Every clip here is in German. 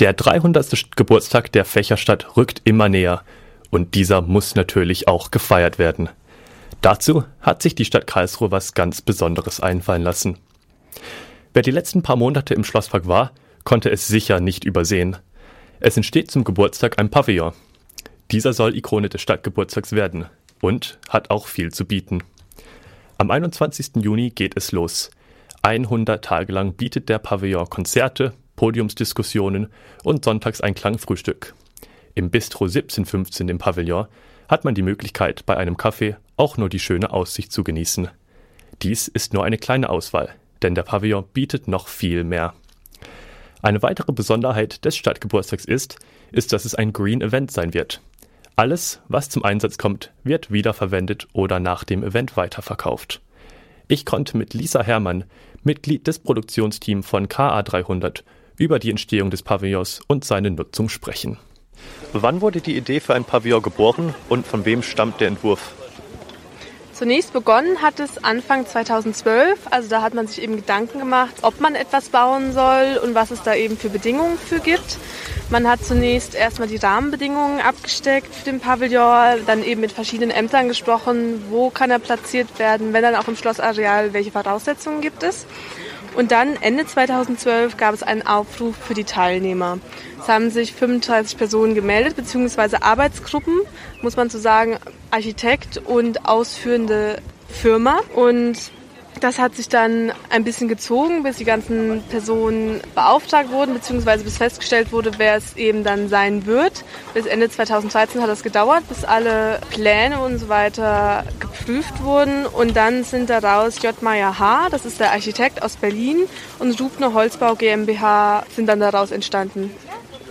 Der 300. Geburtstag der Fächerstadt rückt immer näher und dieser muss natürlich auch gefeiert werden. Dazu hat sich die Stadt Karlsruhe was ganz Besonderes einfallen lassen. Wer die letzten paar Monate im Schlosspark war, konnte es sicher nicht übersehen. Es entsteht zum Geburtstag ein Pavillon. Dieser soll Ikone des Stadtgeburtstags werden und hat auch viel zu bieten. Am 21. Juni geht es los. 100 Tage lang bietet der Pavillon Konzerte, Podiumsdiskussionen und sonntags ein Klangfrühstück. Im Bistro 1715 im Pavillon hat man die Möglichkeit, bei einem Kaffee auch nur die schöne Aussicht zu genießen. Dies ist nur eine kleine Auswahl, denn der Pavillon bietet noch viel mehr. Eine weitere Besonderheit des Stadtgeburtstags ist, ist, dass es ein Green Event sein wird. Alles, was zum Einsatz kommt, wird wiederverwendet oder nach dem Event weiterverkauft. Ich konnte mit Lisa Herrmann, Mitglied des Produktionsteams von KA300, über die Entstehung des Pavillons und seine Nutzung sprechen. Wann wurde die Idee für ein Pavillon geboren und von wem stammt der Entwurf? Zunächst begonnen hat es Anfang 2012. Also da hat man sich eben Gedanken gemacht, ob man etwas bauen soll und was es da eben für Bedingungen für gibt. Man hat zunächst erstmal die Rahmenbedingungen abgesteckt für den Pavillon, dann eben mit verschiedenen Ämtern gesprochen, wo kann er platziert werden, wenn dann auch im Schlossareal, welche Voraussetzungen gibt es. Und dann Ende 2012 gab es einen Aufruf für die Teilnehmer. Es haben sich 35 Personen gemeldet, beziehungsweise Arbeitsgruppen, muss man so sagen, Architekt und ausführende Firma. Und das hat sich dann ein bisschen gezogen, bis die ganzen Personen beauftragt wurden, beziehungsweise bis festgestellt wurde, wer es eben dann sein wird. Bis Ende 2013 hat das gedauert, bis alle Pläne und so weiter geprüft wurden. Und dann sind daraus J. Meyer H., das ist der Architekt aus Berlin, und Rubner Holzbau GmbH sind dann daraus entstanden.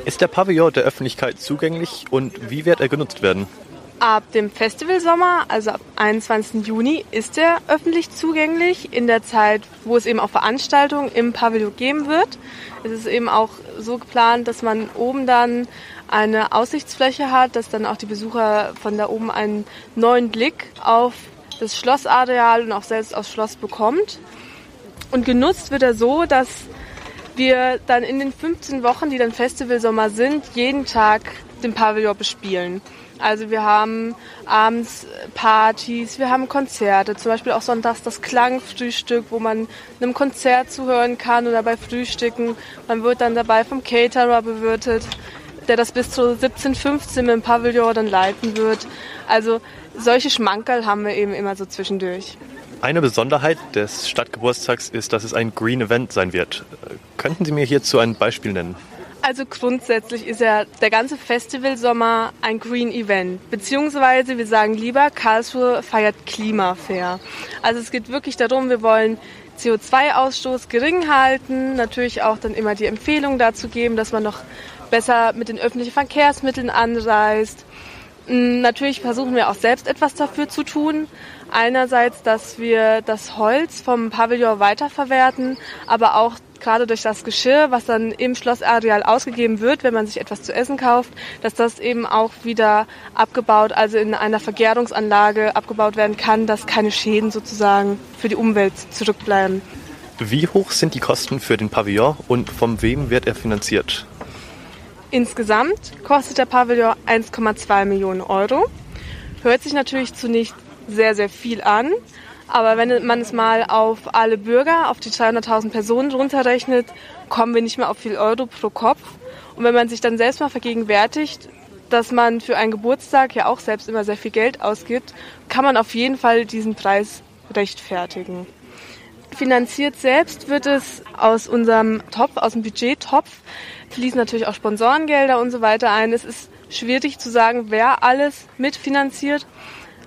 Ist der Pavillon der Öffentlichkeit zugänglich und wie wird er genutzt werden? Ab dem Festivalsommer, also ab 21. Juni, ist er öffentlich zugänglich in der Zeit, wo es eben auch Veranstaltungen im Pavillon geben wird. Es ist eben auch so geplant, dass man oben dann eine Aussichtsfläche hat, dass dann auch die Besucher von da oben einen neuen Blick auf das Schlossareal und auch selbst aufs Schloss bekommt. Und genutzt wird er so, dass wir dann in den 15 Wochen, die dann Festivalsommer sind, jeden Tag den Pavillon bespielen. Also wir haben abends Partys, wir haben Konzerte, zum Beispiel auch sonntags das Klangfrühstück, wo man einem Konzert zuhören kann oder bei Frühstücken. Man wird dann dabei vom Caterer bewirtet, der das bis zu 17, 15 im Pavillon dann leiten wird. Also solche Schmankerl haben wir eben immer so zwischendurch. Eine Besonderheit des Stadtgeburtstags ist, dass es ein Green Event sein wird. Könnten Sie mir hierzu ein Beispiel nennen? Also grundsätzlich ist ja der ganze Festivalsommer ein Green Event. Beziehungsweise wir sagen lieber, Karlsruhe feiert Klimafair. Also es geht wirklich darum, wir wollen CO2-Ausstoß gering halten, natürlich auch dann immer die Empfehlung dazu geben, dass man noch besser mit den öffentlichen Verkehrsmitteln anreist. Natürlich versuchen wir auch selbst etwas dafür zu tun. Einerseits, dass wir das Holz vom Pavillon weiterverwerten, aber auch gerade durch das Geschirr, was dann im Schlossareal ausgegeben wird, wenn man sich etwas zu essen kauft, dass das eben auch wieder abgebaut, also in einer Vergärungsanlage abgebaut werden kann, dass keine Schäden sozusagen für die Umwelt zurückbleiben. Wie hoch sind die Kosten für den Pavillon und von wem wird er finanziert? Insgesamt kostet der Pavillon 1,2 Millionen Euro. Hört sich natürlich zunächst sehr, sehr viel an. Aber wenn man es mal auf alle Bürger, auf die 200.000 Personen runterrechnet, kommen wir nicht mehr auf viel Euro pro Kopf. Und wenn man sich dann selbst mal vergegenwärtigt, dass man für einen Geburtstag ja auch selbst immer sehr viel Geld ausgibt, kann man auf jeden Fall diesen Preis rechtfertigen. Finanziert selbst wird es aus unserem Topf, aus dem Budgettopf, fließen natürlich auch Sponsorengelder und so weiter ein. Es ist schwierig zu sagen, wer alles mitfinanziert.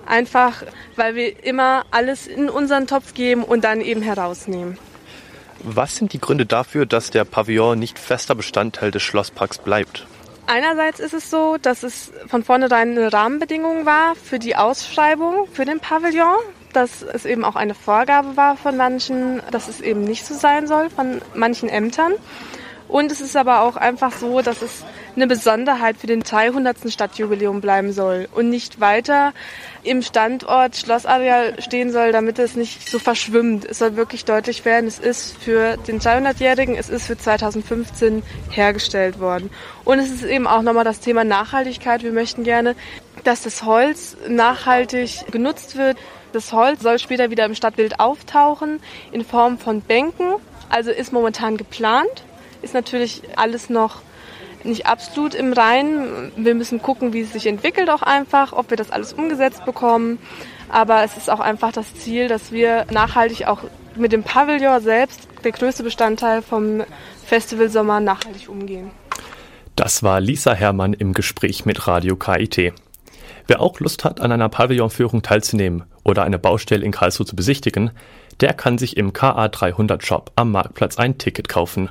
Einfach, weil wir immer alles in unseren Topf geben und dann eben herausnehmen. Was sind die Gründe dafür, dass der Pavillon nicht fester Bestandteil des Schlossparks bleibt? Einerseits ist es so, dass es von vornherein eine Rahmenbedingung war für die Ausschreibung für den Pavillon, dass es eben auch eine Vorgabe war von manchen, dass es eben nicht so sein soll, von manchen Ämtern. Und es ist aber auch einfach so, dass es eine Besonderheit für den 300. Stadtjubiläum bleiben soll und nicht weiter im Standort Schlossareal stehen soll, damit es nicht so verschwimmt. Es soll wirklich deutlich werden, es ist für den 300-Jährigen, es ist für 2015 hergestellt worden. Und es ist eben auch nochmal das Thema Nachhaltigkeit. Wir möchten gerne, dass das Holz nachhaltig genutzt wird. Das Holz soll später wieder im Stadtbild auftauchen in Form von Bänken. Also ist momentan geplant. Ist natürlich alles noch nicht absolut im Reinen. Wir müssen gucken, wie es sich entwickelt auch einfach, ob wir das alles umgesetzt bekommen. Aber es ist auch einfach das Ziel, dass wir nachhaltig auch mit dem Pavillon selbst, der größte Bestandteil vom Festival Sommer, nachhaltig umgehen. Das war Lisa Herrmann im Gespräch mit Radio KIT. Wer auch Lust hat, an einer Pavillonführung teilzunehmen oder eine Baustelle in Karlsruhe zu besichtigen, der kann sich im KA300 Shop am Marktplatz ein Ticket kaufen.